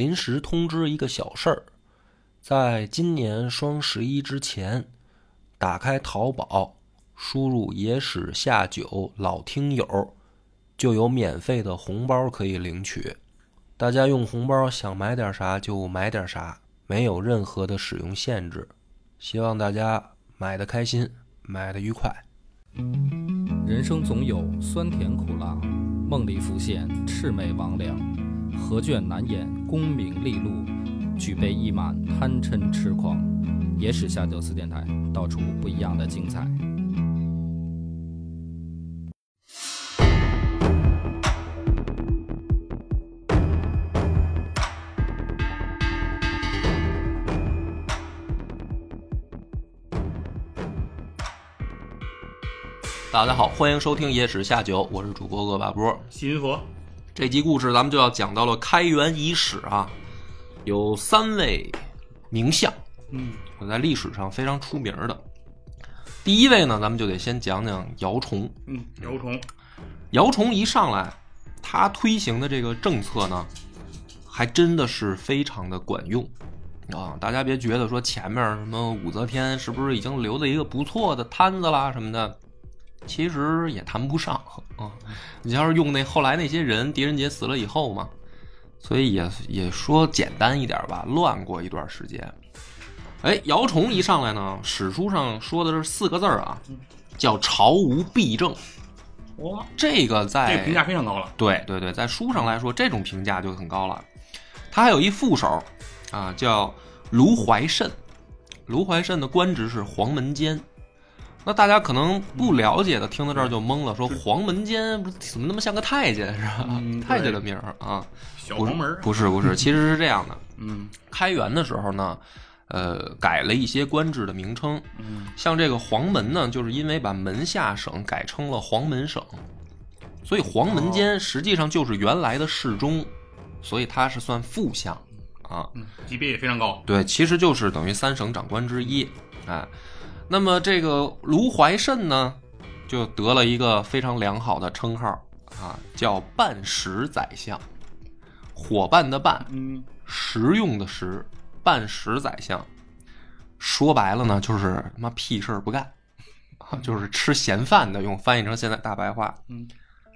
临时通知一个小事儿，在今年双十一之前，打开淘宝，输入“野史下酒”老听友，就有免费的红包可以领取。大家用红包想买点啥就买点啥，没有任何的使用限制。希望大家买的开心，买的愉快。人生总有酸甜苦辣，梦里浮现魑魅魍魉。何卷难掩功名利禄，举杯一满贪嗔痴狂。野史下酒四电台，道出不一样的精彩。大家好，欢迎收听《野史下酒》，我是主播恶霸波。新佛，这集故事咱们就要讲到了开元遗史啊，有三位名相，嗯，在历史上非常出名的。第一位呢，咱们就得先讲讲姚崇。嗯，姚崇，姚崇一上来，他推行的这个政策呢，还真的是非常的管用啊！大家别觉得说前面什么武则天是不是已经留了一个不错的摊子啦什么的，其实也谈不上啊。你要是用那后来那些人，狄仁杰死了以后嘛，所以也也说简单一点吧，乱过一段时间。哎，姚崇一上来呢，史书上说的是四个字儿啊，叫朝无弊政。哇，这个在这个评价非常高了。对对对，在书上来说，这种评价就很高了。他还有一副手啊，叫卢怀慎。卢怀慎的官职是黄门监。那大家可能不了解的，听到这儿就懵了，说黄门监怎么那么像个太监是吧？嗯太监的名儿啊？小黄门儿，不是不是，其实是这样的。嗯开元的时候呢，呃，改了一些官制的名称，嗯像这个黄门呢，就是因为把门下省改称了黄门省，所以黄门监实际上就是原来的侍中，所以他是算副相啊。嗯，级别也非常高。对，其实就是等于三省长官之一。哎，那么这个卢怀慎呢，就得了一个非常良好的称号啊，叫半石宰相，伙伴的伴，嗯。实用的食，半石宰相。说白了呢，就是他妈屁事儿不干，啊，就是吃闲饭的，用翻译成现在大白话。嗯，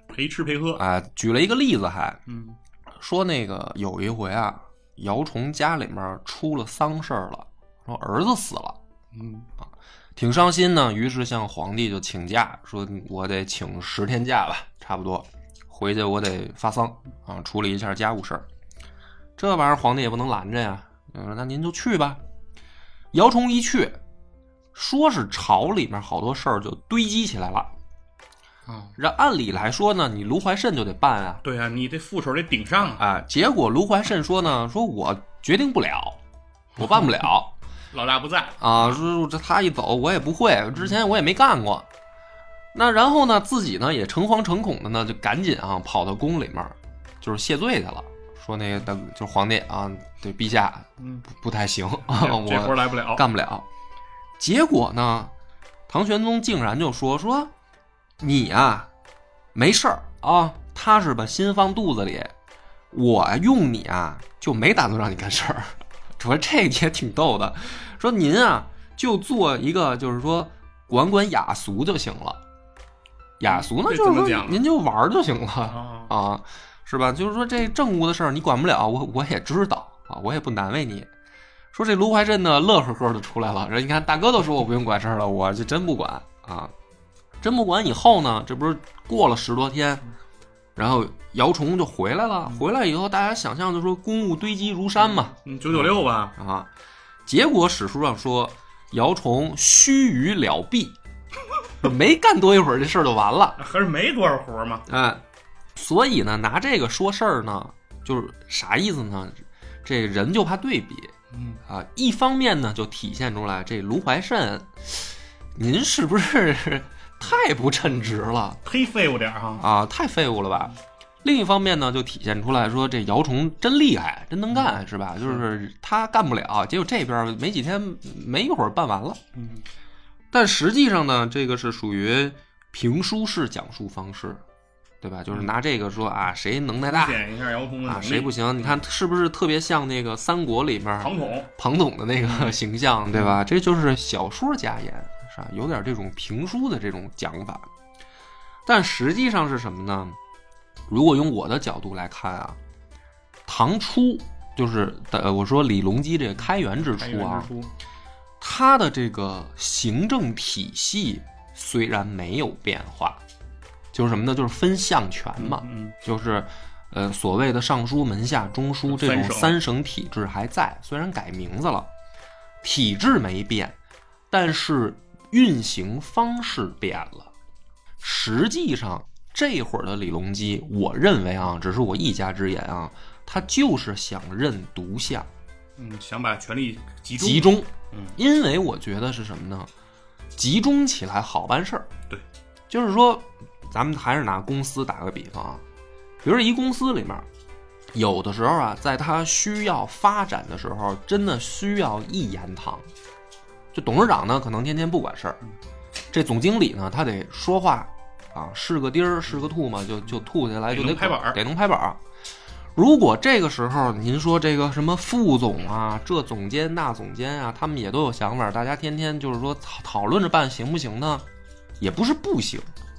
陪吃陪喝。啊。举了一个例子还，嗯。说那个有一回啊，姚崇家里面出了丧事儿了，说儿子死了，嗯挺伤心呢。于是向皇帝就请假，说我得请十天假吧，差不多回去我得发丧啊，处理一下家务事儿。这玩意儿皇帝也不能拦着呀，嗯，那您就去吧。姚崇一去，说是朝里面好多事儿就堆积起来了。啊，这按理来说呢，你卢怀慎就得办啊，对啊，你这副手得顶上啊。啊，结果卢怀慎说呢，说我决定不了，我办不了 老大不在，啊，说这他一走我也不会，之前我也没干过。那然后呢，自己呢也诚惶诚恐的呢，就赶紧啊跑到宫里面，就是谢罪去了，说那个大就是皇帝啊，对陛下嗯，不不太行，我这活来不了。干不了。结果呢，唐玄宗竟然就说说你啊、没事儿啊，踏实把心放肚子里，我用你啊就没打算让你干事儿。说这也挺逗的，说您啊就做一个就是说管管雅俗就行了，雅俗呢就是说怎么讲您就玩就行了。啊，啊，是吧？就是说这政务的事儿你管不了，我我也知道啊，我也不难为你。说这卢怀镇呢，乐呵呵的出来了，说你看大哥都说我不用管事儿了，我就真不管啊，真不管。以后呢，这不是过了十多天，然后姚崇就回来了，回来以后大家想象就说公务堆积如山嘛，嗯，九九六吧。啊，结果史书上说姚崇须臾了毕，没干多一会儿这事儿就完了。还是没多少活嘛。哎，所以呢，拿这个说事儿呢，就是啥意思呢？这人就怕对比嗯，啊。一方面呢，就体现出来这卢怀慎，您是不是太不称职了忒废物点儿哈。啊？太废物了吧？另一方面呢，就体现出来说这姚崇真厉害，真能干，是吧？就是他干不了，结果这边没几天，没一会儿办完了。嗯但实际上呢，这个是属于评书式讲述方式，对吧？就是拿这个说啊，谁能耐大点一下姚崇的啊。谁不行？你看是不是特别像那个三国里面庞统，庞统的那个形象，对吧？这就是小说家言，是吧？有点这种评书的这种讲法。但实际上是什么呢？如果用我的角度来看啊，唐初就是呃，我说李隆基这个开元之初啊他的这个行政体系虽然没有变化，就是什么呢？就是分相权嘛，嗯，就是呃所谓的尚书、门下、中书这种三省体制还在，虽然改名字了，体制没变，但是运行方式变了。实际上，这会儿的李隆基，我认为啊，只是我一家之言啊，他就是想认独相。嗯，想把权力集中，集中，嗯因为我觉得是什么呢？集中起来好办事儿。对，就是说，咱们还是拿公司打个比方啊，比如说一公司里面，有的时候啊，在他需要发展的时候，真的需要一言堂。就董事长呢，可能天天不管事儿，这总经理呢，他得说话啊，是个钉儿是个吐嘛，就就吐下来就得得能拍板儿得能拍板儿。如果这个时候您说这个什么副总啊，这总监那总监啊，他们也都有想法，大家天天就是说讨讨论着办行不行呢？也不是不行，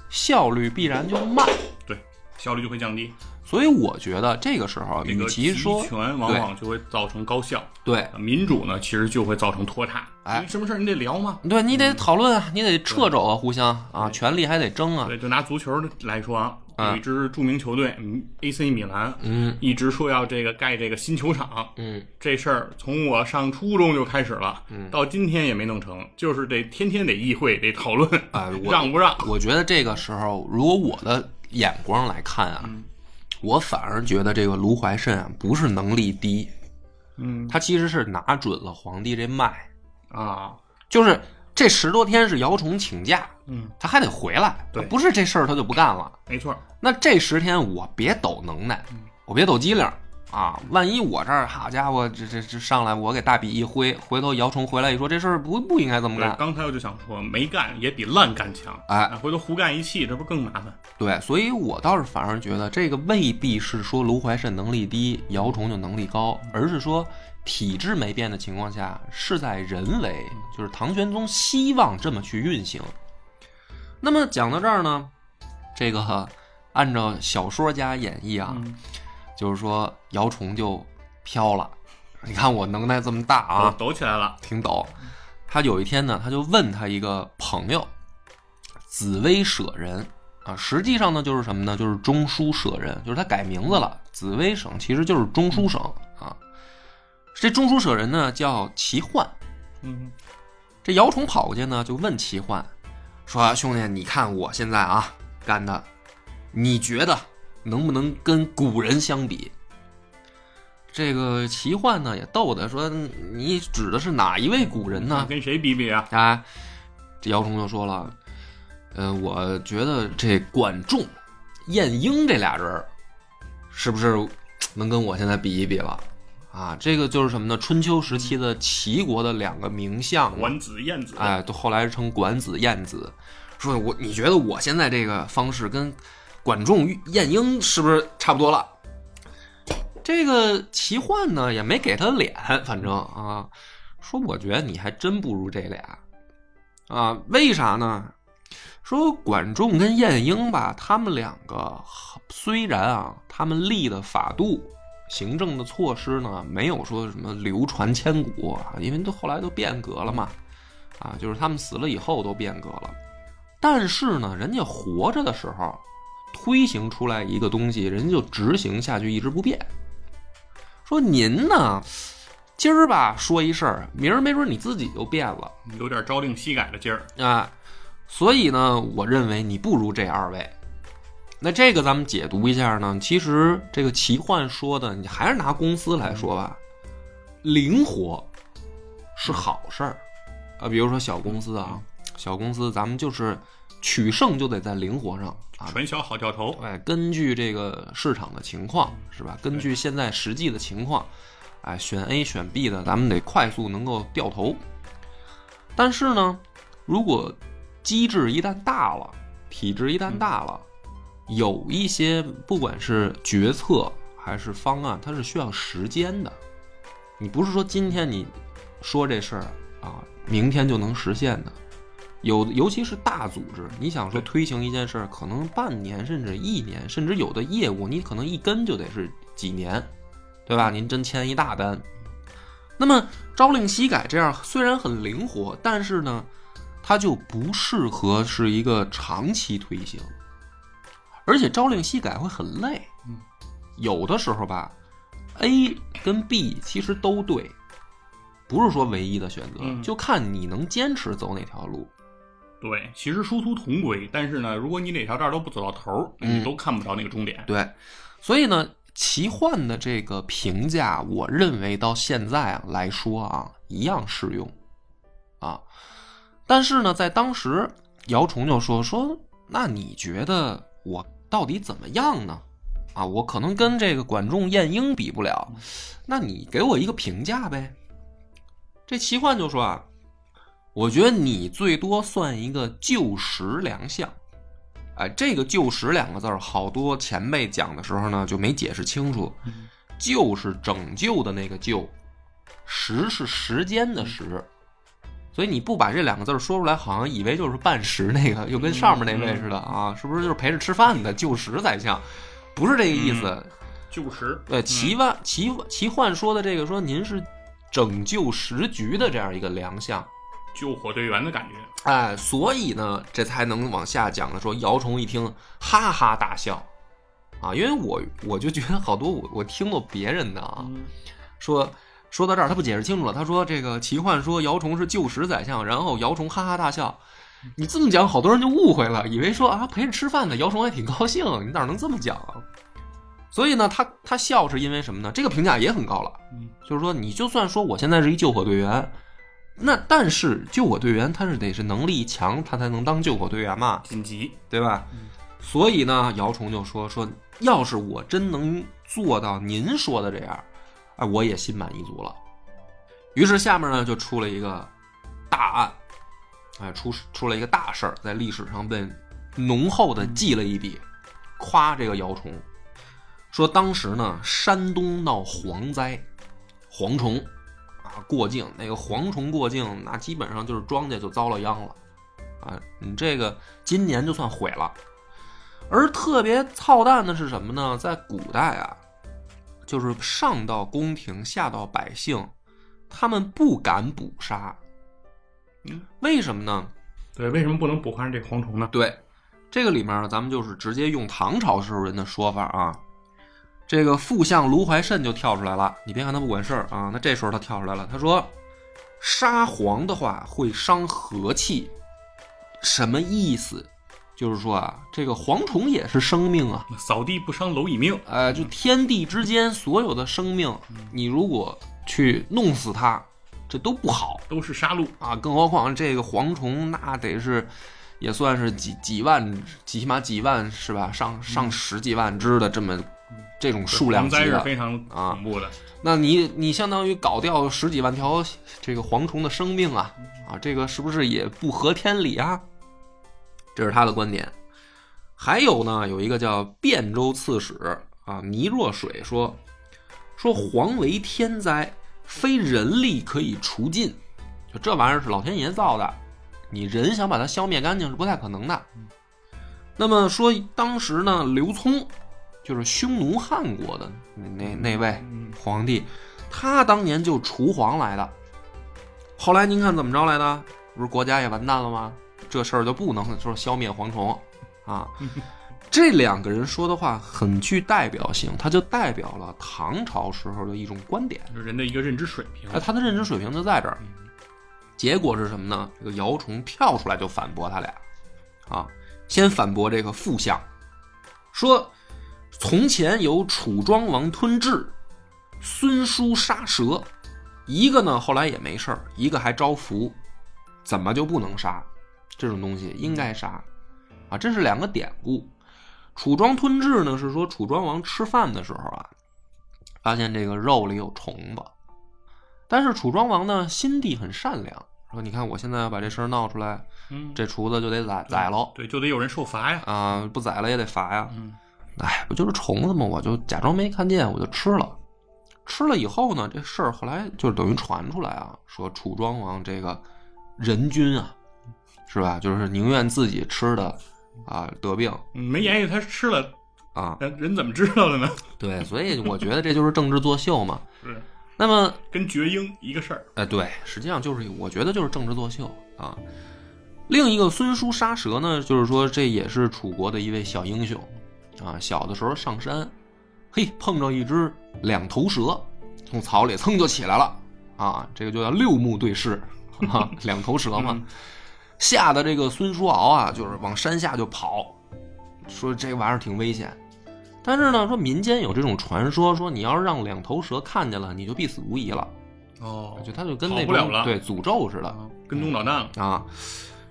效率必然就慢。对，效率就会降低。所以我觉得这个时候，与其说权往往就会造成高效，对民主呢，其实就会造成拖沓。哎什么事儿你得聊嘛。对，你得讨论啊，你得掣肘啊，互相啊，权力还得争啊。对，就拿足球来说有一支著名球队，嗯，AC 米兰，嗯一直说要这个盖这个新球场，嗯，这事儿从我上初中就开始了，嗯到今天也没弄成，就是得天天得议会得讨论，哎，我 让不让？我觉得这个时候，如果我的眼光来看啊，嗯我反而觉得这个卢怀慎啊，不是能力低，嗯他其实是拿准了皇帝这脉，啊，就是这十多天是姚崇请假，嗯，他还得回来，对不是这事儿他就不干了。没错，那这十天我别抖能耐，嗯我别抖机灵啊！万一我这儿好家伙，这这这上来我给大笔一挥，回头姚崇回来一说这事儿不不应该这么，干，刚才我就想说，没干也比烂干强，哎啊回头胡干一气，这不更麻烦？对，所以我倒是反而觉得这个未必是说卢怀慎能力低，姚崇就能力高，而是说体制没变的情况下，是在人为，就是唐玄宗希望这么去运行。那么讲到这儿呢，这个按照小说家演绎啊，嗯就是说姚崇就飘了。你看我能耐这么大啊，抖抖起来了，挺抖。他有一天呢，他就问他一个朋友，紫薇舍人啊，实际上呢就是什么呢？就是中书舍人，就是他改名字了。紫薇省其实就是中书省啊。这中书舍人呢叫齐焕。嗯这姚崇跑过去呢，就问齐焕说：“兄弟，你看我现在啊干的，你觉得能不能跟古人相比？”这个齐焕呢也逗他说：“你指的是哪一位古人呢？”跟谁比比啊？啊，这姚崇就说了：“呃，我觉得这管仲、晏婴这俩人儿是不是能跟我现在比一比了？啊，这个就是什么呢？春秋时期的齐国的两个名相，管子、晏子，哎，都后来称管子、晏子。说我你觉得我现在这个方式跟管仲、晏婴是不是差不多了？这个齐焕呢也没给他脸，反正啊，说我觉得你还真不如这俩啊，为啥呢？说管仲跟晏婴吧，他们两个虽然啊，他们立的法度、行政的措施呢，没有说什么流传千古啊，因为都后来都变革了嘛，啊，就是他们死了以后都变革了。但是呢，人家活着的时候推行出来一个东西，人家就执行下去，一直不变。说您呢，今儿吧说一事儿，明儿没准你自己就变了。有点朝令夕改的劲儿。啊，所以呢，我认为你不如这二位。那这个咱们解读一下呢，其实这个奇幻说的，你还是拿公司来说吧，灵活是好事儿啊。比如说小公司啊，小公司咱们就是取胜就得在灵活上啊。传销好掉头，哎，根据这个市场的情况是吧？根据现在实际的情况，哎，选 A 选 B 的，咱们得快速能够掉头。但是呢，如果机制一旦大了，体制一旦大了，有一些不管是决策还是方案，它是需要时间的。你不是说今天你说这事儿啊，明天就能实现的。有，尤其是大组织，你想说推行一件事儿，可能半年甚至一年，甚至有的业务你可能一跟就得是几年，对吧？您真签一大单。那么朝令夕改这样虽然很灵活，但是呢，它就不适合是一个长期推行，而且朝令夕改会很累。嗯，有的时候吧，A 跟 B 其实都对，不是说唯一的选择，嗯就看你能坚持走哪条路。对，其实殊途同归，但是呢，如果你哪条道都不走到头你都看不着那个终点。对，所以呢，奇幻的这个评价，我认为到现在啊来说啊，一样适用啊。但是呢，在当时，姚崇就说说，那你觉得我到底怎么样呢？啊，我可能跟这个管仲、晏婴比不了，那你给我一个评价呗。这奇幻就说啊，我觉得你最多算一个旧时良相。哎，这个“旧时”两个字儿，好多前辈讲的时候呢，就没解释清楚。旧是拯救的那个救，时是时间的时，所以你不把这两个字儿说出来，好像以为就是半时那个，又跟上面那位似的啊，是不是就是陪着吃饭的旧时宰相？不是这个意思。旧时，对，奇万奇奇幻说的这个说您是拯救时局的这样一个良相。救火队员的感觉。哎，所以呢，这才能往下讲的说，姚崇一听哈哈大笑，啊，因为我我就觉得好多我我听过别人的啊，说说到这儿他不解释清楚了，他说这个奇幻说姚崇是旧时宰相，然后姚崇哈哈大笑，你这么讲，好多人就误会了，以为说啊陪着吃饭呢姚崇还挺高兴，你哪能这么讲啊？所以呢，他他笑是因为什么呢？这个评价也很高了，嗯就是说你就算说我现在是一救火队员。那但是救火队员他是得是能力强，他才能当救火队员嘛，紧急，对吧？所以呢，姚崇就说说，要是我真能做到您说的这样，哎，我也心满意足了。于是下面呢就出了一个大案，哎，出出了一个大事儿，在历史上被浓厚的记了一笔，夸这个姚崇，说当时呢山东闹蝗灾，蝗虫啊过境，那个蝗虫过境，那基本上就是庄稼就遭了殃了。啊，你这个今年就算毁了。而特别操蛋的是什么呢？在古代啊，就是上到宫廷，下到百姓，他们不敢捕杀。嗯，为什么呢？对，为什么不能捕杀这蝗虫呢？对，这个里面呢，咱们就是直接用唐朝时候人的说法啊。这个副相卢怀慎就跳出来了，你别看他不管事儿啊，那这时候他跳出来了，他说：“杀蝗的话会伤和气，什么意思？就是说啊，这个蝗虫也是生命啊，扫地不伤蝼蚁命。呃，就天地之间所有的生命，你如果去弄死它，这都不好。”都是杀戮，啊，更何况这个蝗虫那得是也算是几几万，起码几万是吧？上上十几万只的这么这种数量灾是级的，非常啊恐怖的。那你你相当于搞掉十几万条这个蝗虫的生命啊啊，这个是不是也不合天理啊？这是他的观点。还有呢，有一个叫汴州刺史啊倪若水说说蝗为天灾，非人力可以除尽，就这玩意儿是老天爷造的，你人想把它消灭干净是不太可能的。那么说当时呢，刘聪就是匈奴汉国的那那那位嗯皇帝，他当年就除蝗来的。后来您看怎么着来的？不是国家也完蛋了吗？这事儿就不能说消灭蝗虫啊。这两个人说的话很具代表性，他就代表了唐朝时候的一种观点。就是人的一个认知水平。哎，他的认知水平就在这儿。结果是什么呢？这个姚崇跳出来就反驳他俩，啊，先反驳这个副相，说从前有楚庄王吞雉，孙叔杀蛇，一个呢后来也没事儿，一个还招福，怎么就不能杀？这种东西应该杀，啊，这是两个典故。楚庄吞雉呢是说楚庄王吃饭的时候啊，发现这个肉里有虫子。但是楚庄王呢，心地很善良说你看我现在要把这事儿闹出来，嗯，这厨子就得宰宰喽对，就得有人受罚呀。啊，不宰了也得罚呀。嗯哎，不就是虫子吗？我就假装没看见，我就吃了。吃了以后呢，这事儿后来就等于传出来啊，说楚庄王这个人君啊，是吧？就是宁愿自己吃的啊得病嗯，没言语他吃了，啊，人人怎么知道的呢？对，所以我觉得这就是政治作秀嘛。是那么，跟绝婴一个事儿。哎，对，实际上就是我觉得就是政治作秀啊。另一个孙叔杀蛇呢，就是说这也是楚国的一位小英雄啊。小的时候上山，嘿，碰着一只两头蛇，从草里噌就起来了啊，这个就叫六目对视啊，两头蛇嘛。嗯 吓得这个孙叔敖啊，就是往山下就跑，说这玩意儿挺危险。但是呢，说民间有这种传说，说你要是让两头蛇看见了，你就必死无疑了。哦，就他就跟那跑不了了种对诅咒似的啊跟踪导弹了。啊。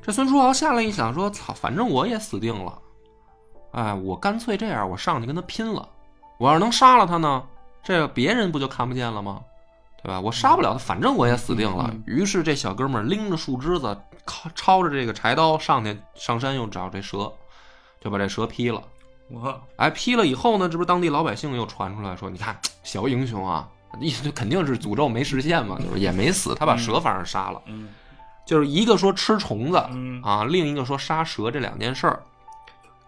这孙叔敖下来一想说：“操，反正我也死定了，哎，我干脆这样，我上去跟他拼了。我要是能杀了他呢，这个别人不就看不见了吗？对吧？我杀不了他，反正我也死定了。嗯于是这小哥们儿拎着树枝子，靠抄着这个柴刀上去上山，又找这蛇，就把这蛇劈了。我哎，劈了以后呢，这不是当地老百姓又传出来说，你看小英雄啊，意思就肯定是诅咒没实现嘛，就是也没死，他把蛇反而杀了。嗯就是一个说吃虫子嗯啊，另一个说杀蛇这两件事儿。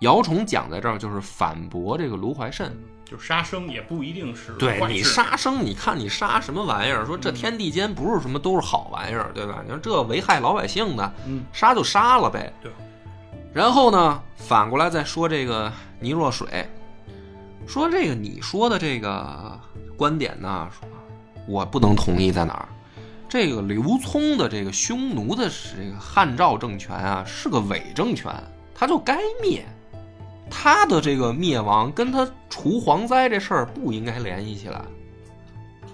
姚崇讲在这儿就是反驳这个卢怀慎，就杀生也不一定是对你杀生，你看你杀什么玩意儿？说这天地间不是什么都是好玩意儿，对吧？你说这危害老百姓的，嗯杀就杀了呗。对。然后呢，反过来再说这个倪若水，说这个你说的这个观点呢，我不能同意在哪儿？这个刘聪的这个匈奴的这个汉赵政权啊，是个伪政权，他就该灭。他的这个灭亡跟他除蝗灾这事儿不应该联系起来，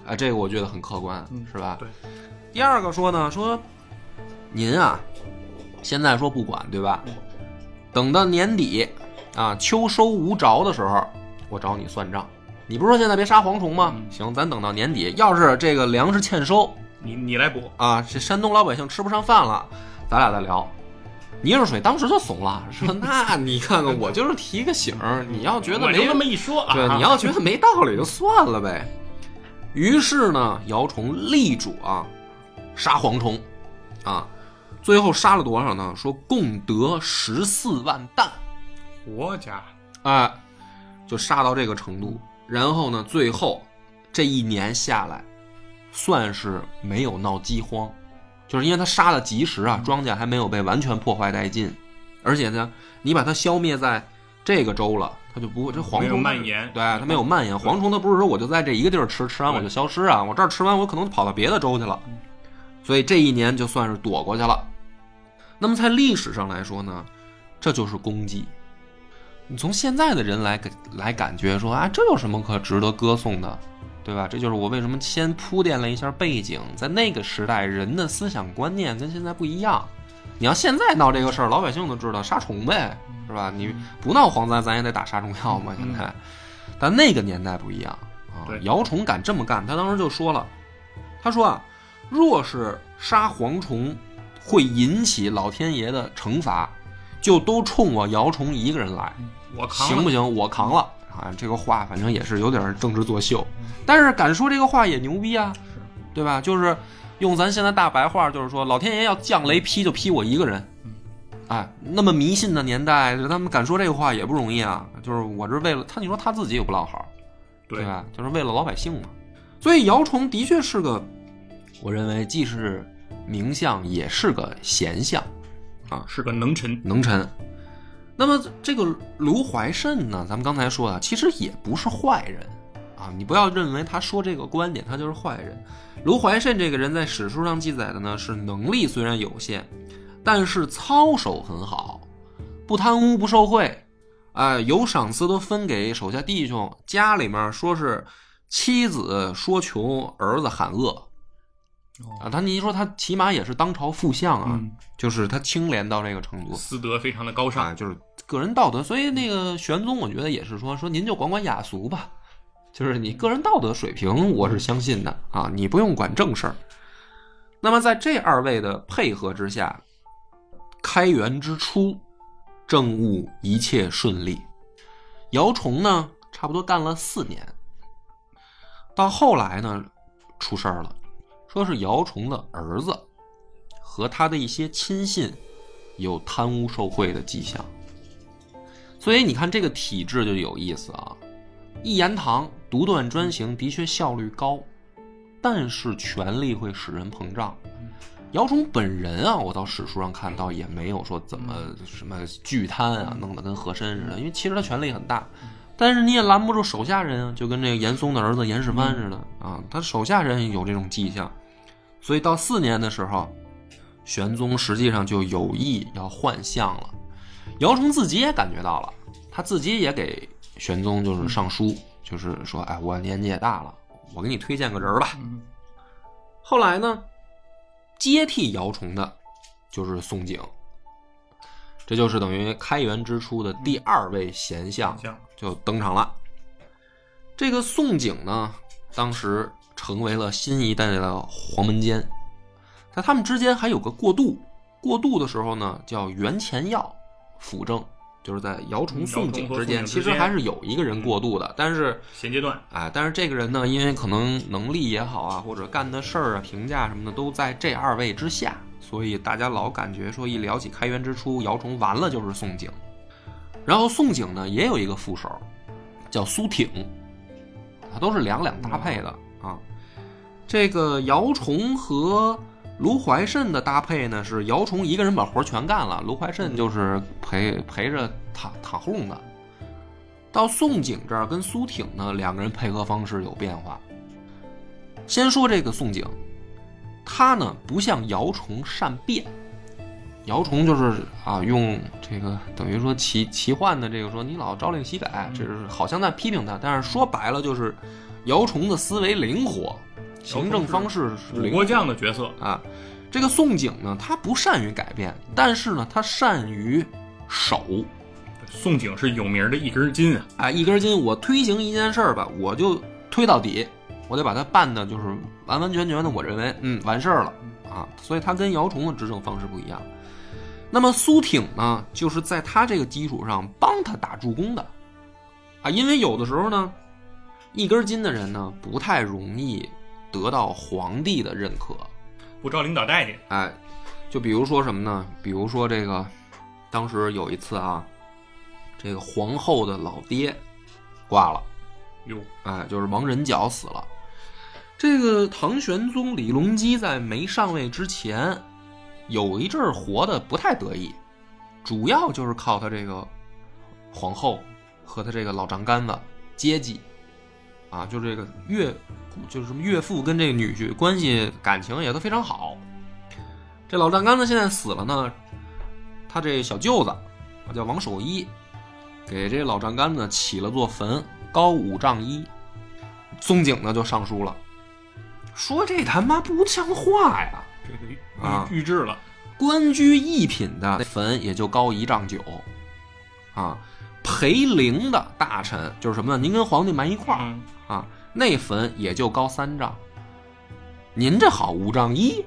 啊，这个我觉得很客观，嗯是吧？对。第二个说呢，说您啊，现在说不管，对吧？等到年底啊，秋收无着的时候，我找你算账。你不是说现在别杀蝗虫吗？嗯行，咱等到年底，要是这个粮食欠收你你来补，啊，这山东老百姓吃不上饭了，咱俩再聊。倪若水当时就怂了，说：“那你看看，我就是提个醒儿，你要觉得没那么一说啊，对，你要觉得没道理就算了呗。于是呢，姚崇力主啊，杀蝗虫，啊，最后杀了多少呢？说共得十四万担，我家哎，就杀到这个程度。然后呢，最后这一年下来，算是没有闹饥荒，就是因为他杀的及时啊，庄稼还没有被完全破坏殆尽，而且呢，你把它消灭在这个州了，它就不会这蝗虫蔓延对，它没有蔓延。蝗虫它不是说我就在这一个地儿吃，吃完我就消失啊，我这儿吃完我可能跑到别的州去了，所以这一年就算是躲过去了。那么在历史上来说呢，这就是功绩。你从现在的人来感来感觉说啊，这有什么可值得歌颂的，对吧？这就是我为什么先铺垫了一下背景，在那个时代人的思想观念跟现在不一样。你要现在闹这个事儿，老百姓都知道杀虫呗，是吧？你不闹蝗灾，咱也得打杀虫药嘛。现在，但那个年代不一样啊对。姚崇敢这么干，他当时就说了，他说啊，若是杀蝗虫会引起老天爷的惩罚，就都冲我姚崇一个人来。我扛行不行？我扛了啊！这个话反正也是有点政治作秀，但是敢说这个话也牛逼啊，对吧？就是用咱现在大白话，就是说老天爷要降雷劈就劈我一个人，哎，那么迷信的年代，他们敢说这个话也不容易啊。就是我这为了他，你说他自己也不落好，对吧？就是为了老百姓嘛。所以姚崇的确是个，我认为既是名相，也是个贤相。啊是个能臣，能臣。那么这个卢怀慎呢，咱们刚才说啊，其实也不是坏人啊，你不要认为他说这个观点他就是坏人。卢怀慎这个人在史书上记载的呢，是能力虽然有限，但是操守很好，不贪污不受贿，啊、有赏赐都分给手下弟兄，家里面说是妻子说穷，儿子喊饿。啊，他你说他起码也是当朝副相啊，嗯就是他清廉到这个程度，私德非常的高尚啊，尚，就是个人道德。所以那个玄宗，我觉得也是说说您就管管雅俗吧，就是你个人道德水平，我是相信的啊，你不用管正事儿。那么在这二位的配合之下，开元之初，政务一切顺利。姚崇呢，差不多干了四年。到后来呢，出事儿了，说是姚崇的儿子和他的一些亲信有贪污受贿的迹象。所以你看这个体制就有意思啊，一言堂独断专行的确效率高，但是权力会使人膨胀。姚崇本人啊，我到史书上看到也没有说怎么什么巨贪啊，弄得跟和珅似的，因为其实他权力很大。但是你也拦不住手下人啊，就跟这个严嵩的儿子严世蕃似的啊，他手下人有这种迹象，所以到四年的时候，玄宗实际上就有意要换相了。姚崇自己也感觉到了，他自己也给玄宗就是上书，就是说，哎，我年纪也大了，我给你推荐个人吧。后来呢，接替姚崇的，就是宋璟，这就是等于开元之初的第二位贤相。就登场了。这个宋璟呢，当时成为了新一代的黄门监，在他们之间还有个过渡。过渡的时候呢，叫袁前耀辅政，就是在姚崇、宋璟之间，其实还是有一个人过渡的。但是现阶段，哎，但是这个人呢，因为可能能力也好啊，或者干的事儿啊、评价什么的都在这二位之下，所以大家老感觉说，一聊起开元之初，姚崇完了就是宋璟。然后宋璟呢也有一个副手，叫苏挺，他都是两两搭配的啊。这个姚崇和卢怀慎的搭配呢，是姚崇一个人把活全干了，卢怀慎就是陪陪着躺躺哄的。到宋璟这儿跟苏挺呢，两个人配合方式有变化。先说这个宋璟，他呢不像姚崇善变。姚崇就是啊，用这个等于说奇奇幻的这个说，你老朝令夕改，这是好像在批评他。但是说白了就是，姚崇的思维灵活，行政方式是国将的角色啊。这个宋璟呢，他不善于改变，但是呢，他善于守。宋璟是有名的一根筋啊！哎，一根筋，我推行一件事儿吧，我就推到底，我得把它办的，就是完完全全的，我认为嗯完事儿了啊。所以他跟姚崇的执政方式不一样。那么苏挺呢，就是在他这个基础上帮他打助攻的，啊，因为有的时候呢，一根筋的人呢不太容易得到皇帝的认可，不招领导待见。哎，就比如说什么呢？比如说这个，当时有一次啊，这个皇后的老爹挂了，哟，哎，就是王仁角死了。这个唐玄宗李隆基在没上位之前。有一阵儿活的不太得意，主要就是靠他这个皇后和他这个老丈杆子接济，啊，就这个岳，就是什么岳父跟这个女婿关系感情也都非常好。这老丈杆子现在死了呢，他这小舅子叫王守一，给这老丈杆子起了座坟，高五丈一。宗景呢就上书了，说这他妈不像话呀。这个啊，预制了，官居一品的坟也就高一丈九，啊，陪陵的大臣就是什么呢？您跟皇帝埋一块儿啊，那坟也就高三丈，您这好五丈一，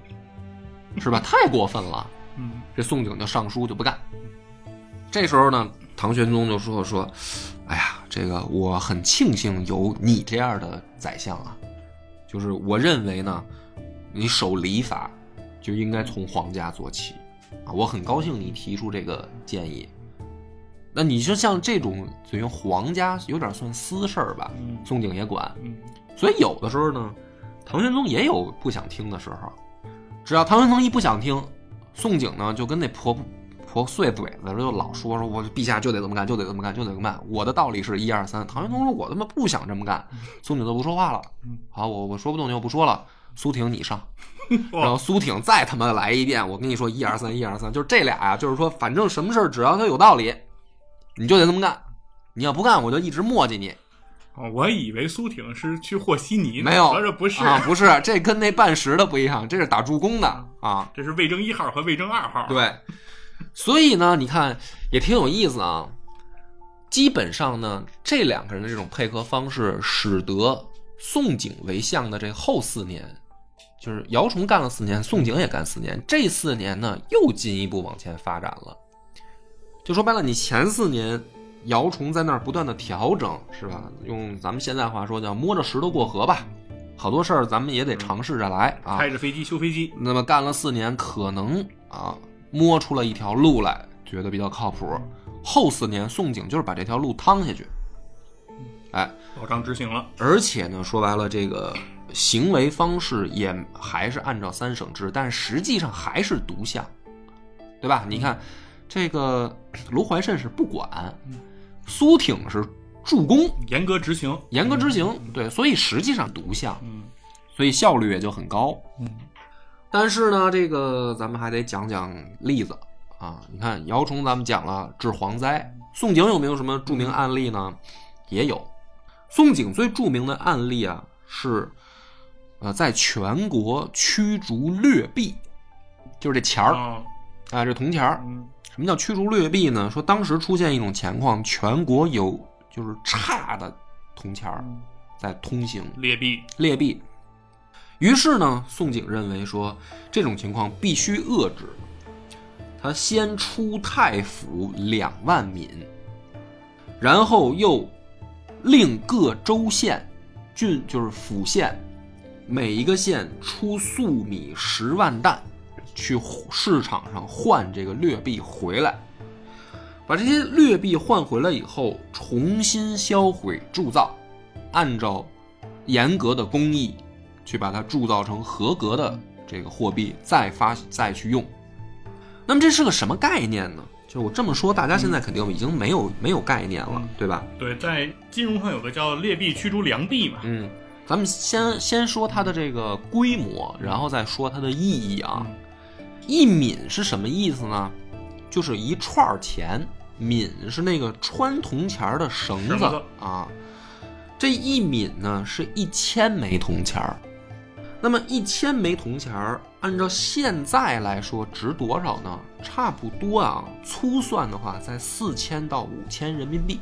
是吧？太过分了。嗯，这宋璟就上书就不干。这时候呢，唐玄宗就说说，哎呀，这个我很庆幸有你这样的宰相啊，就是我认为呢，你守礼法。就应该从皇家做起啊！我很高兴你提出这个建议。那你说像这种等于皇家有点算私事儿吧？宋景也管，所以有的时候呢，唐玄宗也有不想听的时候。只要唐玄宗一不想听，宋景呢就跟那婆婆碎嘴子就老说说，我陛下就得这么干，就得这么干，就得这么干。我的道理是一二三。唐玄宗说，我他妈不想这么干。宋景就不说话了。好，我我说不动就不说了。苏婷，你上。然后苏挺再他妈来一遍，我跟你说一二三一二三，就是这俩呀，就是说反正什么事儿只要他有道理，你就得这么干，你要不干我就一直磨叽你。哦，我以为苏挺是去和稀泥，没有，这不是啊，不是，这跟那办事的不一样，这是打助攻的啊，这是魏征一号和魏征二号。对，所以呢，你看也挺有意思啊。基本上呢，这两个人的这种配合方式，使得宋璟为相的这后四年。就是姚崇干了四年，宋璟也干四年，这四年呢又进一步往前发展了。就说白了，你前四年姚崇在那儿不断的调整，是吧？用咱们现在话说叫摸着石头过河吧，好多事儿咱们也得尝试着来啊。开着飞机修飞机，那么干了四年，可能啊摸出了一条路来，觉得比较靠谱。后四年，宋璟就是把这条路趟下去，哎，保障执行了。而且呢，说白了，这个行为方式也还是按照三省制，但实际上还是独相，对吧？你看，这个 卢怀慎是不管，苏挺是助攻，严格执行，严格执行，对，所以实际上独相，嗯所以效率也就很高。嗯，但是呢，这个咱们还得讲讲例子啊。你看姚崇，咱们讲了治蝗灾，宋璟有没有什么著名案例呢？也有。宋璟最著名的案例啊，是呃，在全国驱逐劣币，就是这钱儿啊，啊，这铜钱儿。嗯什么叫驱逐劣币呢？说当时出现一种情况，全国有就是差的铜钱儿在通行，劣币，劣币。于是呢，宋璟认为说这种情况必须遏制。他先出太府两万民，然后又令各州县、郡就是府县，每一个县出粟米十万担，去市场上换这个劣币回来。把这些劣币换回来以后，重新销毁铸造，按照严格的工艺去把它铸造成合格的这个货币，再发再去用。那么这是个什么概念呢？就我这么说，大家现在肯定已经没有没有概念了，对吧？对，在金融上有个叫劣币驱逐良币嘛。嗯，咱们先先说它的这个规模，然后再说它的意义啊。一敏是什么意思呢？就是一串儿钱，敏是那个穿铜钱儿的绳子啊。这一敏呢是一千枚铜钱儿，那么一千枚铜钱儿，按照现在来说值多少呢？差不多啊，粗算的话在四千到五千人民币。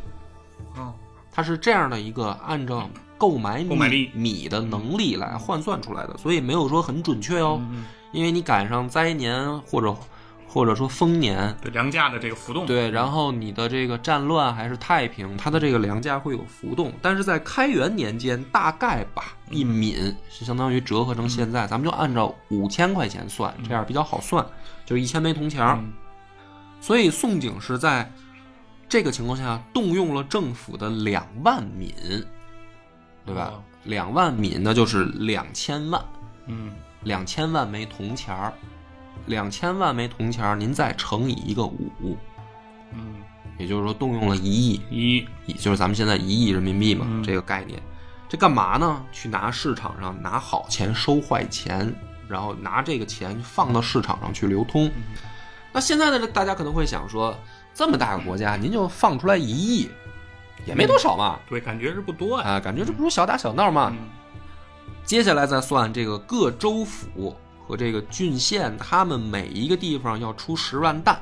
啊，它是这样的一个按照购买米购买力米的能力来换算出来的，所以没有说很准确哦，嗯因为你赶上灾年或者或者说丰年，对粮价的这个浮动，对，然后你的这个战乱还是太平，它的这个粮价会有浮动，但是在开元年间，大概吧一敏是相当于折合成现在，咱们就按照五千块钱算，这样比较好算，就是一千枚铜钱儿。嗯。所以宋璟是在这个情况下动用了政府的两万敏，对吧哦？两万敏那就是两千万，嗯两千万枚铜钱儿，两千万枚铜钱儿，您再乘以一个五，嗯，也就是说动用了一亿，一也就是咱们现在一亿人民币嘛，嗯这个概念。这干嘛呢？去拿市场上拿好钱收坏钱，然后拿这个钱放到市场上去流通。那现在的大家可能会想说，这么大个国家，您就放出来一亿，也没多少嘛，对，感觉是不多呀。啊，感觉这不是小打小闹嘛。嗯接下来再算这个各州府和这个郡县，他们每一个地方要出十万担。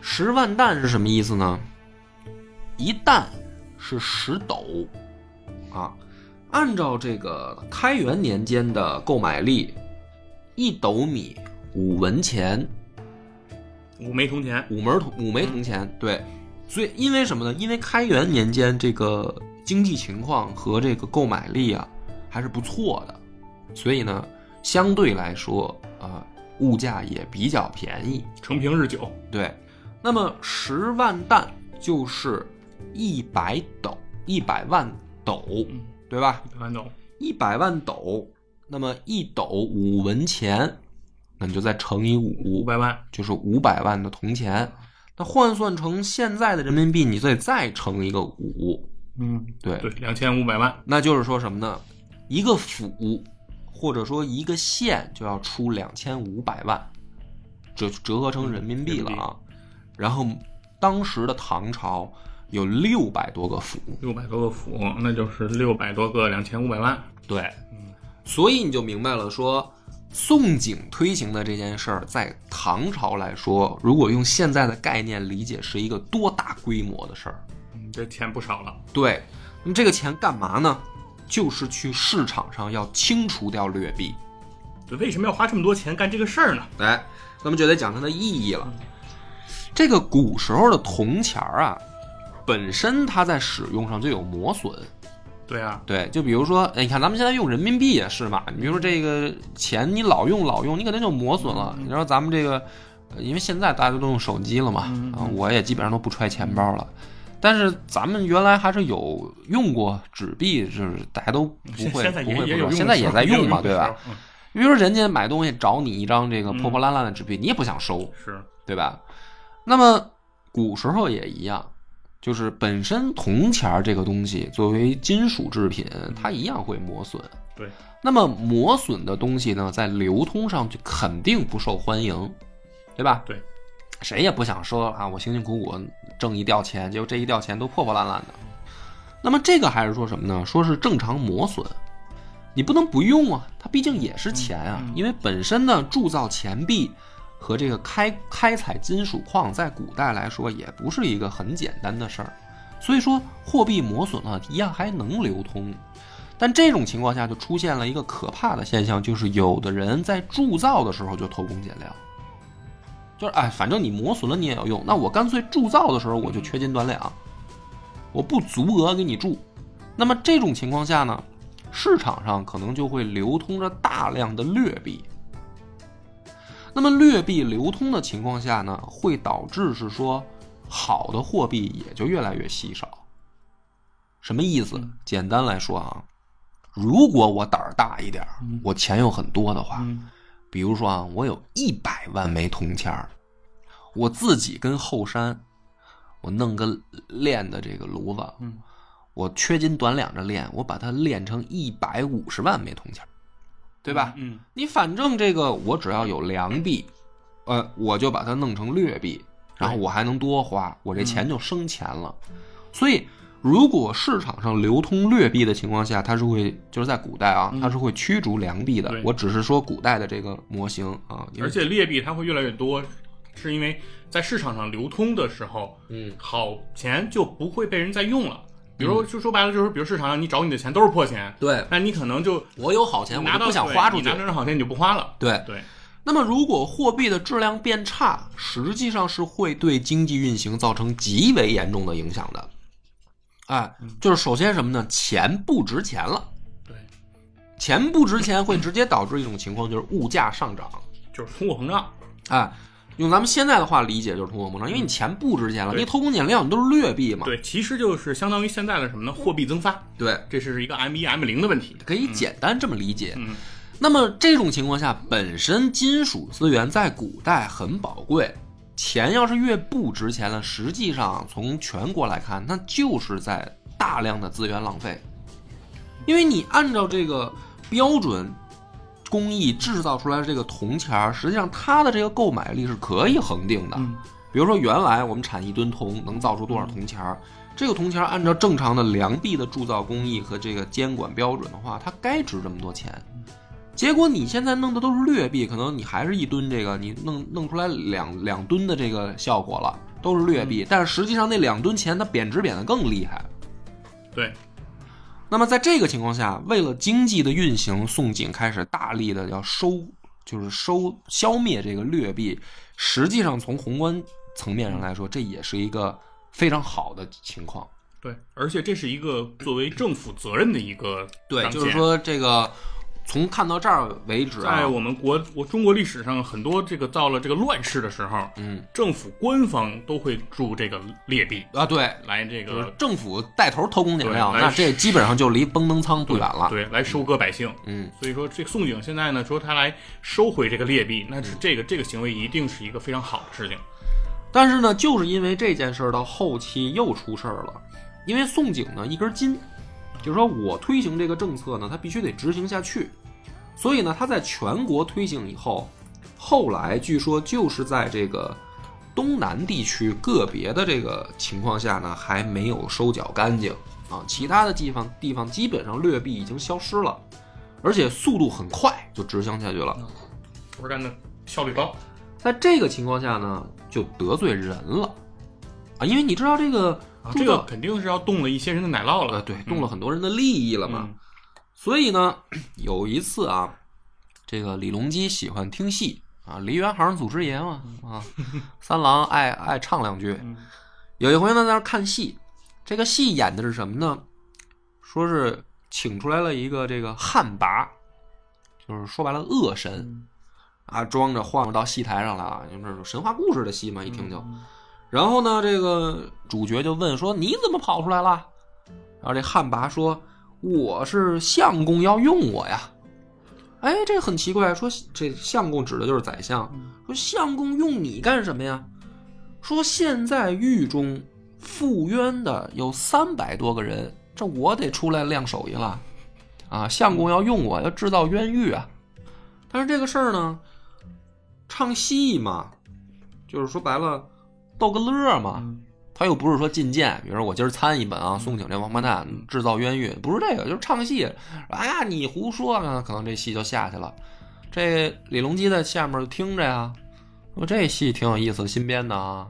十万担是什么意思呢？一担是十斗，啊，按照这个开元年间的购买力，一斗米五文钱，五枚铜钱，五枚铜五枚铜钱，对。所以因为什么呢？因为开元年间这个经济情况和这个购买力啊还是不错的，所以呢，相对来说啊、物价也比较便宜。成平日久。对，那么十万担就是一百斗，一百万斗，嗯，对吧？一百万斗。一百万斗，那么一斗五文钱，那你就再乘以五，五百万，就是五百万的铜钱。那换算成现在的人民币，你得再乘一个五，嗯，对，对，两千五百万。那就是说什么呢？一个府或者说一个县就要出两千五百万，折折合成人民币了啊。然后当时的唐朝有六百多个府，六百多个府，那就是六百多个两千五百万。对，所以你就明白了说，宋璟推行的这件事儿，在唐朝来说，如果用现在的概念理解，是一个多大规模的事儿。嗯，这钱不少了。对，那么这个钱干嘛呢？就是去市场上要清除掉劣币，对，为什么要花这么多钱干这个事儿呢？哎，那么就得讲它的意义了。这个古时候的铜钱儿啊，本身它在使用上就有磨损。对啊，对，就比如说，哎，你看咱们现在用人民币也是嘛，你比如说这个钱你老用老用，你肯定就磨损了。你说咱们这个，呃因为现在大家都用手机了嘛，嗯啊，我也基本上都不揣钱包了。但是咱们原来还是有用过纸币，就是大家都不会不会不用现在也在用嘛，对吧比如说人家买东西找你一张这个破破烂烂的纸币，你也不想收，是，对吧？那么古时候也一样，就是本身铜钱儿这个东西作为金属制品，它一样会磨损。对，那么磨损的东西呢，在流通上就肯定不受欢迎，对吧？对，谁也不想说啊，我辛辛苦苦挣一吊钱，结果这一吊钱都破破烂烂的。那么这个还是说什么呢？说是正常磨损，你不能不用啊，它毕竟也是钱啊。因为本身呢，铸造钱币和这个开开采金属矿，在古代来说也不是一个很简单的事儿。所以说，货币磨损了，一样还能流通。但这种情况下，就出现了一个可怕的现象，就是有的人在铸造的时候就偷工减料，就是哎，反正你磨损了你也要用，那我干脆铸造的时候我就缺斤短两，我不足额给你铸。那么这种情况下呢，市场上可能就会流通着大量的劣币。那么劣币流通的情况下呢，会导致是说好的货币也就越来越稀少。什么意思？简单来说啊，如果我胆儿大一点儿，我钱又很多的话，嗯比如说啊，我有一百万枚铜钱儿，我自己跟后山，我弄个炼的这个炉子，嗯我缺斤短两着炼，我把它炼成一百五十万枚铜钱儿，对吧？嗯你反正这个我只要有良币，呃，我就把它弄成劣币，然后我还能多花，我这钱就生钱了。所以，如果市场上流通劣币的情况下，它是会就是在古代啊，它是会驱逐良币的对。我只是说古代的这个模型啊，而且劣币它会越来越多，是因为在市场上流通的时候，嗯，好钱就不会被人再用了。比如就说白了，就是比如市场上你找你的钱都是破钱，对那你可能就我有好钱，我拿到不想花出去对你拿。到这好钱你就不花了。对，对，那么如果货币的质量变差，实际上是会对经济运行造成极为严重的影响的。哎，就是首先什么呢？钱不值钱了。对，钱不值钱会直接导致一种情况，就是物价上涨。就是通货膨胀。哎，用咱们现在的话理解就是通货膨胀，因为你钱不值钱了，你偷工减料，你都是劣币嘛。对，其实就是相当于现在的什么呢？货币增发，对，这是一个 M 一 M 零的问题。可以简单这么理解。嗯那么这种情况下，本身金属资源在古代很宝贵，钱要是越不值钱了，实际上从全国来看，那就是在大量的资源浪费。因为你按照这个标准工艺制造出来的这个铜钱儿，实际上它的这个购买力是可以恒定的。嗯比如说，原来我们产一吨铜能造出多少铜钱儿？这个铜钱儿按照正常的良币的铸造工艺和这个监管标准的话，它该值这么多钱。结果你现在弄的都是劣币，可能你还是一吨这个，你弄弄出来两两吨的这个效果了，都是劣币。但是实际上那两吨钱它贬值贬得更厉害。对，那么在这个情况下，为了经济的运行，宋璟开始大力的要收，就是收消灭这个劣币。实际上从宏观层面上来说，这也是一个非常好的情况。对，而且这是一个作为政府责任的一个对，就是说这个从看到这儿为止啊。在，我们国我中国历史上，很多这个到了这个乱世的时候，嗯。政府官方都会铸这个劣币啊，对，来这就是个政府带头偷工减料，那这基本上就离崩崩仓不远了。对，来收割百姓。嗯，所以说，这宋景现在呢说他来收回这个劣币，那是这个这个行为一定是一个非常好的事情。但是呢，就是因为这件事儿到后期又出事儿了，因为宋景呢一根筋，就是说我推行这个政策呢，他必须得执行下去，所以呢，它在全国推行以后，后来据说就是在这个东南地区个别的这个情况下呢，还没有收缴干净啊，其他的地方地方基本上劣币已经消失了，而且速度很快就执行下去了。我干的效率高，在这个情况下呢，就得罪人了啊，因为你知道这个啊，这个肯定是要动了一些人的奶酪了。呃，对，动了很多人的利益了嘛。嗯所以呢，有一次啊，这个李隆基喜欢听戏啊，梨园行祖师爷嘛啊，三郎爱爱唱两句。有一回呢，在那儿看戏，这个戏演的是什么呢？说是请出来了一个这个旱魃，就是说白了恶神啊，装着晃到戏台上来了，就是神话故事的戏嘛，一听就。然后呢，这个主角就问说：“你怎么跑出来了？”然后这旱魃说：“我是相公要用我呀。”哎，这很奇怪，说这相公指的就是宰相，说相公用你干什么呀？说现在狱中赴冤的有三百多个人，这我得出来亮手艺了，啊，相公要用我，要制造冤狱啊。但是这个事儿呢，唱戏嘛，就是说白了，逗个乐嘛。他又不是说觐见，比如说我今儿参一本啊，宋景这王八蛋制造冤狱，不是这个，就是唱戏。哎呀，你胡说呢，可能这戏就下去了。这李隆基在下面听着呀，说这戏挺有意思，新编的啊，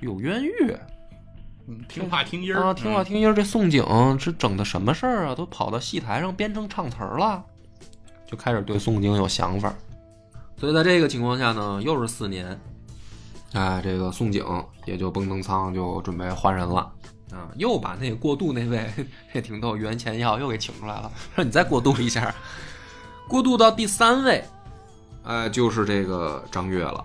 有冤狱。嗯，听话听音儿啊，听话听音儿。这宋景是整的什么事儿啊？都跑到戏台上编成唱词儿了，就开始对宋景有想法。所以在这个情况下呢，又是四年。哎，这个宋景也就蹦蹬仓就准备换人了啊，又把那个过渡那位也挺逗，袁前耀又给请出来了，说你再过渡一下，过渡到第三位，哎，就是这个张悦了，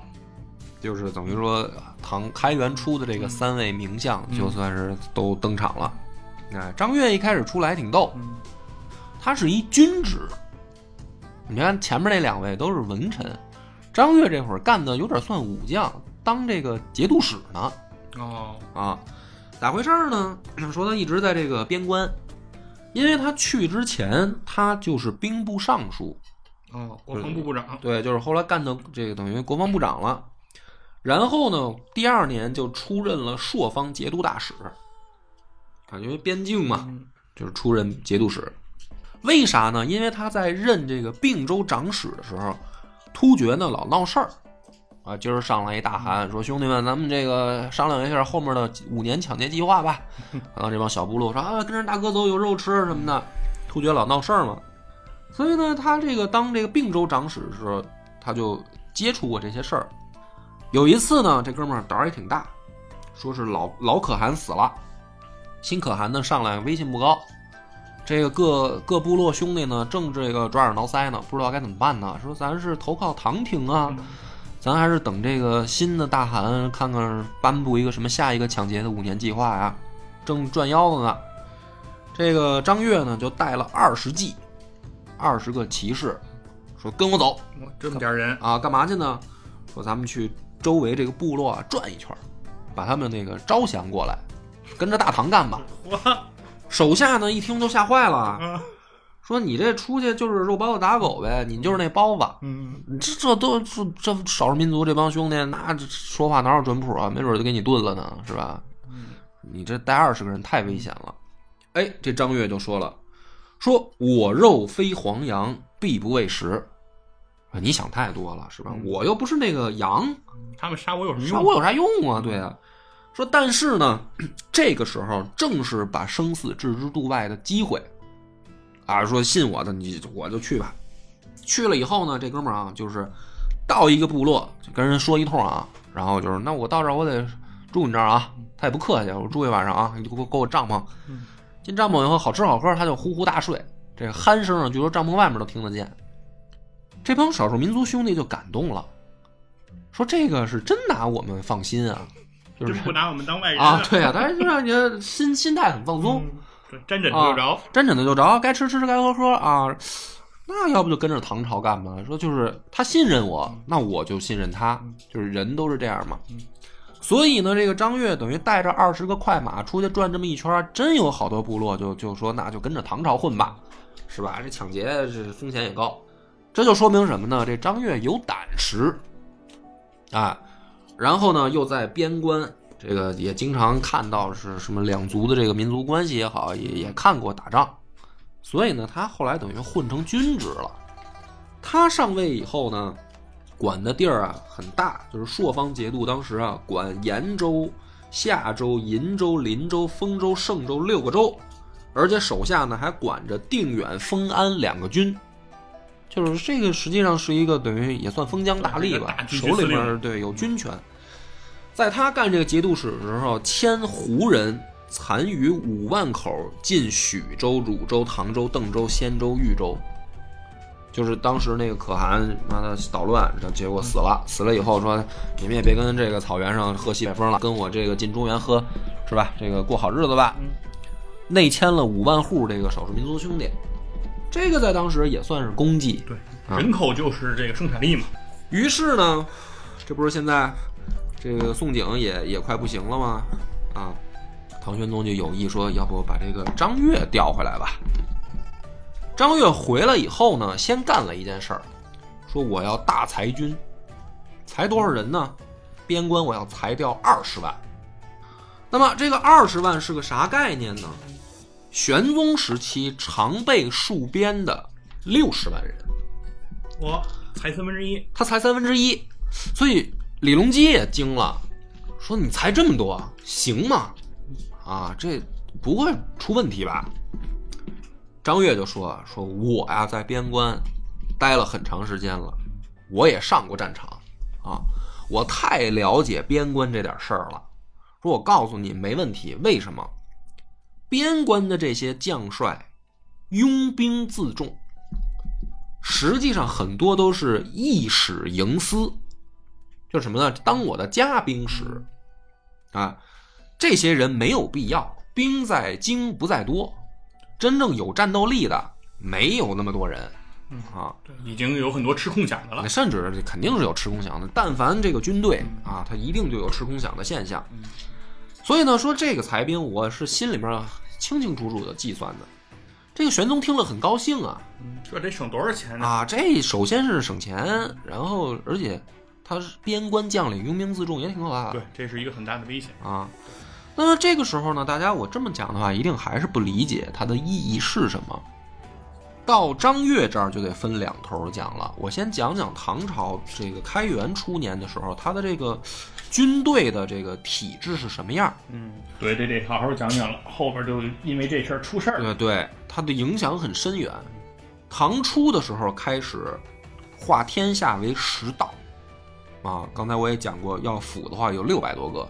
就是等于说唐开元初的这个三位名将就算是都登场了。哎，张悦一开始出来挺逗，他是一军职，你看前面那两位都是文臣，张悦这会儿干的有点算武将。当这个节度使呢？哦啊，咋回事儿呢？说他一直在这个边关，因为他去之前他就是兵部尚书，哦，国防部部长，对，就是后来干的这个等于国防部长了。然后呢，第二年就出任了朔方节度大使，感觉边境嘛，就是出任节度使。为啥呢？因为他在任这个并州长史的时候，突厥呢老闹事儿。啊，今儿上来一大喊说：“兄弟们，咱们这个商量一下后面的五年抢劫计划吧。”然后这帮小部落说：“啊，跟着大哥走，有肉吃什么的。”突厥老闹事儿嘛，所以呢，他这个当这个并州长史的时候，他就接触过这些事儿。有一次呢，这哥们儿胆儿也挺大，说是老老可汗死了，新可汗呢上来威信不高，这个各各部落兄弟呢正这个抓耳挠腮呢，不知道该怎么办呢。说咱是投靠唐廷啊。咱还是等这个新的大汗看看颁布一个什么下一个抢劫的五年计划呀，正转腰子呢。这个张悦呢就带了二十骑，二十个骑士，说跟我走。这么点人啊，干嘛去呢？说咱们去周围这个部落啊转一圈，把他们那个招降过来，跟着大唐干吧。手下呢一听都吓坏了。说你这出去就是肉包子打狗呗，你就是那包子。嗯，这这都这这少数民族这帮兄弟，那说话哪有准谱啊？没准就给你炖了呢，是吧？嗯，你这带二十个人太危险了。哎，这张悦就说了，说我肉非黄羊，必不喂食。你想太多了，是吧？我又不是那个羊，他们杀我有什么用？杀我有啥用啊？对啊。说但是呢，这个时候正是把生死置之度外的机会。啊，说信我的，你我就去吧。去了以后呢，这哥们儿啊，就是到一个部落，就跟人说一通啊，然后就是那我到这儿我得住你这儿啊，他也不客气，我住一晚上啊，你就给我给我帐篷。进帐篷以后好吃好喝，他就呼呼大睡。这个鼾声啊，据说帐篷外面都听得见。这帮少数民族兄弟就感动了，说这个是真拿我们放心啊，就是不拿我们当外人啊。对啊，但是就让你心心态很放松。沾枕头就着，沾枕头就着，该吃吃，该喝喝啊。那要不就跟着唐朝干吧？说就是他信任我，那我就信任他，就是人都是这样嘛。所以呢，这个张悦等于带着二十个快马出去转这么一圈，真有好多部落就就说那就跟着唐朝混吧，是吧？这抢劫这风险也高，这就说明什么呢？这张悦有胆识啊。然后呢，又在边关。这个也经常看到是什么两族的这个民族关系也好，也也看过打仗，所以呢，他后来等于混成军职了。他上位以后呢，管的地儿啊很大，就是朔方节度当时啊管延州、夏州、银州、林州、丰州、胜州六个州，而且手下呢还管着定远、丰安两个军，就是这个实际上是一个等于也算封疆大吏吧手里边对有军权。在他干这个节度使的时候，迁胡人残余五万口进许州、汝州、唐州、邓州、仙州、豫州。就是当时那个可汗妈的捣乱，这结果死了。死了以后说，你们也别跟这个草原上喝西北风了，跟我这个进中原喝，是吧？这个过好日子吧。嗯内迁了五万户这个少数民族兄弟，这个在当时也算是功绩。对，啊人口就是这个生产力嘛。于是呢，这不是现在这个宋景也也快不行了吗？啊，唐玄宗就有意说，要不把这个张悦调回来吧。张悦回来以后呢，先干了一件事儿，说我要大裁军，裁多少人呢？边关我要裁掉二十万。那么这个二十万是个啥概念呢？玄宗时期常备戍边的六十万人。我裁三分之一，他裁三分之一，所以李隆基也惊了，说你才这么多，行吗？啊，这不会出问题吧？张悦就说：“说我呀，在边关待了很长时间了，我也上过战场啊，我太了解边关这点事儿了。说我告诉你没问题，为什么？边关的这些将帅拥兵自重，实际上很多都是役使营私，就是什么呢？当我的家兵时啊，这些人没有必要，兵在精不在多，真正有战斗力的没有那么多人啊。已经有很多吃空饷的了。甚至肯定是有吃空饷的。但凡这个军队啊，他一定就有吃空饷的现象。所以呢，说这个裁兵，我是心里面清清楚楚的计算的。这个玄宗听了很高兴啊这得省多少钱呢？啊！这首先是省钱，然后而且他是边关将领拥兵自重，也挺可怕的对，这是一个很大的危险。啊。那么这个时候呢，大家我这么讲的话，一定还是不理解它的意义是什么。到张悦这儿就得分两头讲了。我先讲讲唐朝这个开元初年的时候，他的这个军队的这个体制是什么样？嗯，对对对，好好讲讲了，后边就因为这事儿出事儿了。对对，它的影响很深远。唐初的时候开始划天下为十道，啊，刚才我也讲过，要府的话有六百多个，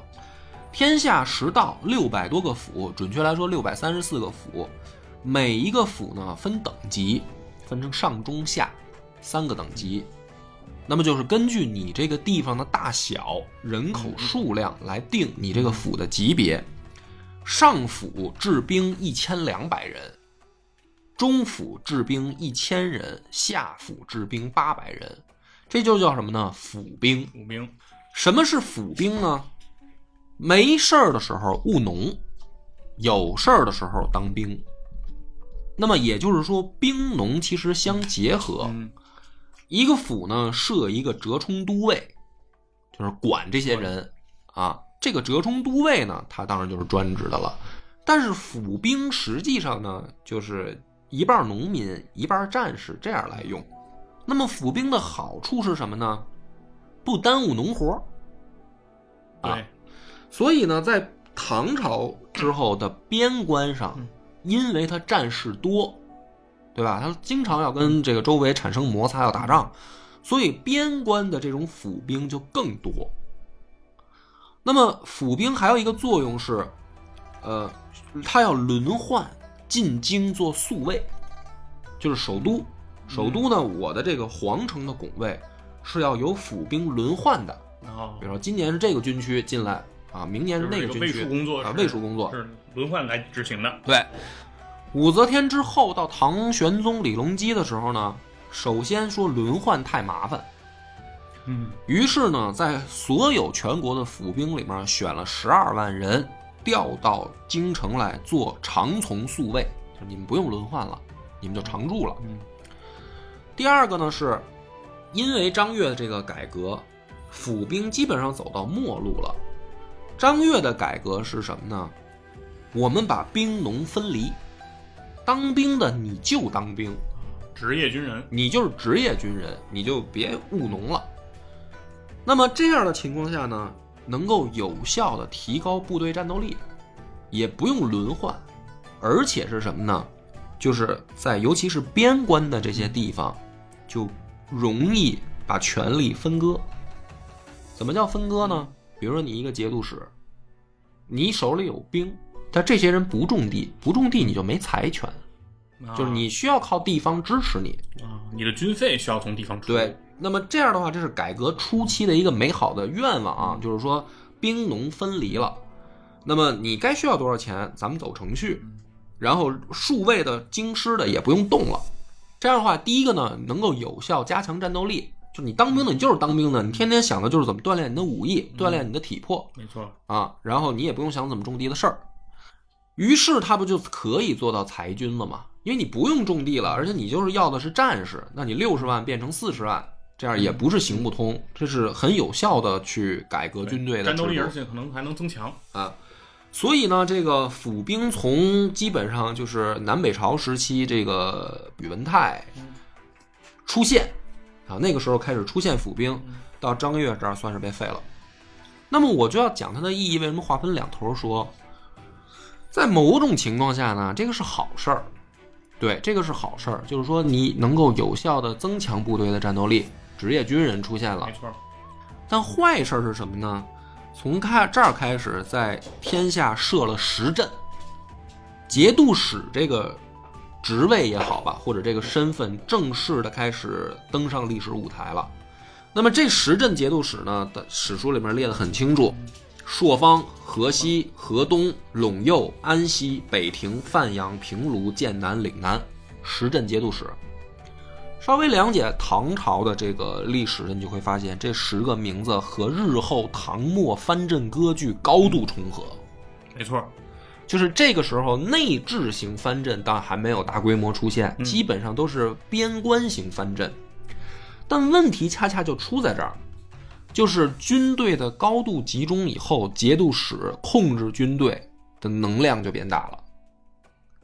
天下十道，六百多个府，准确来说六百三十四个府，每一个府呢分等级，分成上中下三个等级。那么就是根据你这个地方的大小、人口数量来定你这个府的级别。上府治兵一千两百人，中府治兵一千人，下府治兵八百人，这就叫什么呢？府兵。府兵，什么是府兵呢？没事儿的时候务农，有事儿的时候当兵。那么也就是说，兵农其实相结合。嗯，一个府呢设一个折冲都尉，就是管这些人啊。这个折冲都尉呢，他当然就是专职的了。但是府兵实际上呢，就是一半农民，一半战士这样来用。那么府兵的好处是什么呢？不耽误农活儿。啊对，所以呢，在唐朝之后的边关上嗯，因为他战事多，对吧？他经常要跟这个周围产生摩擦，要打仗，所以边关的这种府兵就更多。那么府兵还有一个作用是，呃，他要轮换进京做宿卫，就是首都。首都呢，我的这个皇城的拱卫是要由府兵轮换的。比如说今年是这个军区进来啊，明年是那个军区卫戍工作啊，卫戍工作。是轮换来执行的。对，武则天之后到唐玄宗李隆基的时候呢，首先说轮换太麻烦，嗯，于是呢，在所有全国的府兵里面选了十二万人调到京城来做长从宿卫，就是你们不用轮换了，你们就常驻了。嗯第二个呢，是因为张悦的这个改革，府兵基本上走到末路了。张悦的改革是什么呢？我们把兵农分离，当兵的你就当兵，职业军人，你就是职业军人，你就别务农了。那么这样的情况下呢，能够有效的提高部队战斗力，也不用轮换，而且是什么呢？就是在尤其是边关的这些地方，就容易把权力分割。怎么叫分割呢？比如说你一个节度使，你手里有兵，但这些人不种地，不种地你就没财权，就是你需要靠地方支持你。啊，你的军费需要从地方出。对，那么这样的话，这是改革初期的一个美好的愿望啊，就是说兵农分离了。那么你该需要多少钱，咱们走程序，然后数位的京师的也不用动了。这样的话，第一个呢，能够有效加强战斗力。就你当兵的，你就是当兵的，你天天想的就是怎么锻炼你的武艺，锻炼你的体魄没错，啊。然后你也不用想怎么种地的事儿。于是他不就可以做到裁军了吗？因为你不用种地了，而且你就是要的是战士，那你六十万变成四十万，这样也不是行不通。这是很有效的去改革军队的战斗力，而且可能还能增强。啊。所以呢，这个府兵从基本上就是南北朝时期这个宇文泰出现啊，那个时候开始出现府兵，到张悦这儿算是被废了。那么我就要讲它的意义，为什么划分两头说？在某种情况下呢，这个是好事儿，对，这个是好事儿，就是说你能够有效的增强部队的战斗力，职业军人出现了没。错，但坏事儿是什么呢？从开这儿开始，在天下设了十镇，节度使这个职位也好吧，或者这个身份正式的开始登上历史舞台了。那么这十镇节度使呢，的史书里面列得很清楚：朔方、河西、河东、陇右、安西、北庭、范阳、平卢、剑南、岭南，十镇节度使。稍微了解唐朝的这个历史，你就会发现这十个名字和日后唐末藩镇割据高度重合。没错，就是这个时候内治型藩镇当然还没有大规模出现，基本上都是边关型藩镇。但问题恰恰就出在这儿，就是军队的高度集中以后，节度使控制军队的能量就变大了。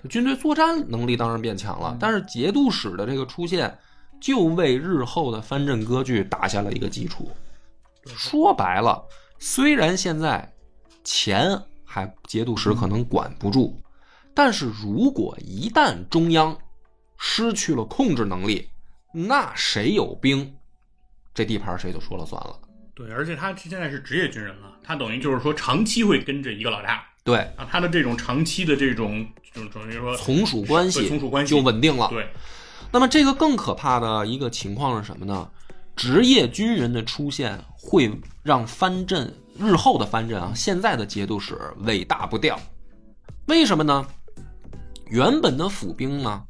军队作战能力当然变强了，但是节度使的这个出现，就为日后的藩镇割据打下了一个基础。说白了，虽然现在钱还节度使可能管不住，但是如果一旦中央失去了控制能力，那谁有兵，这地盘谁就说了算了。对，而且他现在是职业军人了，他等于就是说长期会跟着一个老大对，啊，他的这种长期的这种这种等于说从属关系从属关系就稳定了。对，那么这个更可怕的一个情况是什么呢？职业军人的出现会让藩镇日后的藩镇啊，现在的节度使尾大不掉。为什么呢？原本的府兵呢，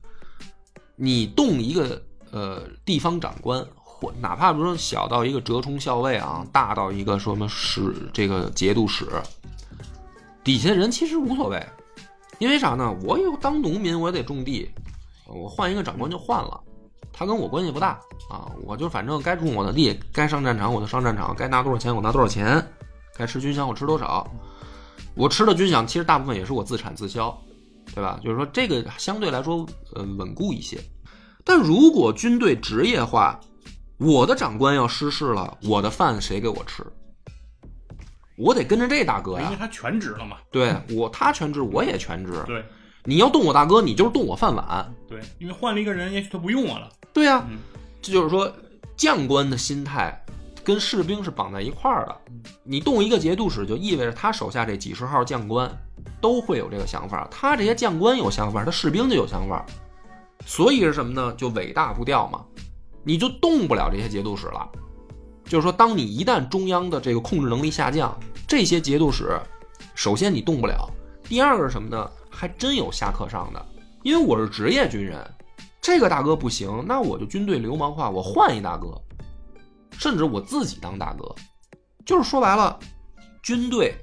你动一个呃地方长官，或哪怕比如说小到一个折冲校尉啊，大到一个什么使这个节度使，底下人其实无所谓，因为啥呢？我有当农民，我也得种地，我换一个长官就换了，他跟我关系不大啊，我就反正该种我的地，该上战场我就上战场，该拿多少钱我拿多少钱，该吃军饷我吃多少，我吃的军饷其实大部分也是我自产自销，对吧？就是说这个相对来说呃稳固一些。但如果军队职业化，我的长官要失势了，我的饭谁给我吃？我得跟着这大哥呀因为，他全职了嘛。对我他全职，我也全职。对你要动我大哥，你就是动我饭碗。对，因为换了一个人，也许他不用我了。对呀、嗯这就是说将官的心态跟士兵是绑在一块儿的。你动一个节度使，就意味着他手下这几十号将官都会有这个想法。他这些将官有想法，他士兵就有想法。所以是什么呢？就尾大不掉嘛，你就动不了这些节度使了。就是说，当你一旦中央的这个控制能力下降，这些节度使，首先你动不了，第二个是什么呢？还真有下课上的，因为我是职业军人，这个大哥不行，那我就军队流氓化，我换一大哥，甚至我自己当大哥。就是说白了，军队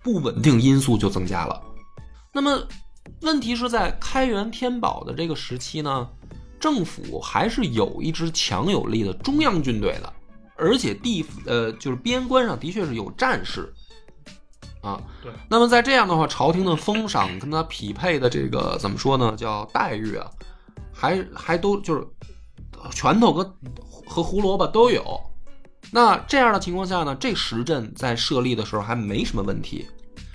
不稳定因素就增加了。那么，问题是在开元天宝的这个时期呢，政府还是有一支强有力的中央军队的，而且地呃就是边关上的确是有战士啊。对。那么在这样的话，朝廷的封赏跟他匹配的这个怎么说呢？叫待遇啊，还还都就是拳头和和胡萝卜都有。那这样的情况下呢，这十镇在设立的时候还没什么问题，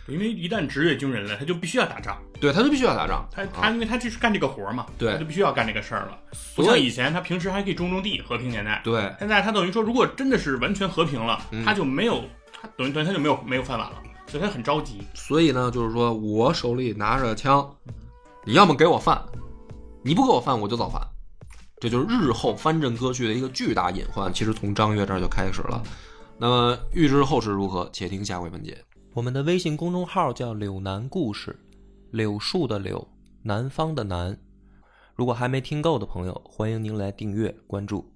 因为一旦职业军人了，他就必须要打仗，对，他就必须要打仗。他他因为他就是干这个活儿嘛，对他就必须要干这个事儿了。不像以前，他平时还可以种种地，和平年代。对，现在他等于说，如果真的是完全和平了，嗯他就没有，他等于等于他就没有没有饭碗了，所以他很着急。所以呢，就是说我手里拿着枪，你要么给我饭，你不给我饭我就造反。这就是日后藩镇割据的一个巨大隐患。其实从张悦这儿就开始了。那么预知后事如何，且听下回分解。我们的微信公众号叫“柳南故事”，柳树的柳，南方的南。如果还没听够的朋友，欢迎您来订阅关注。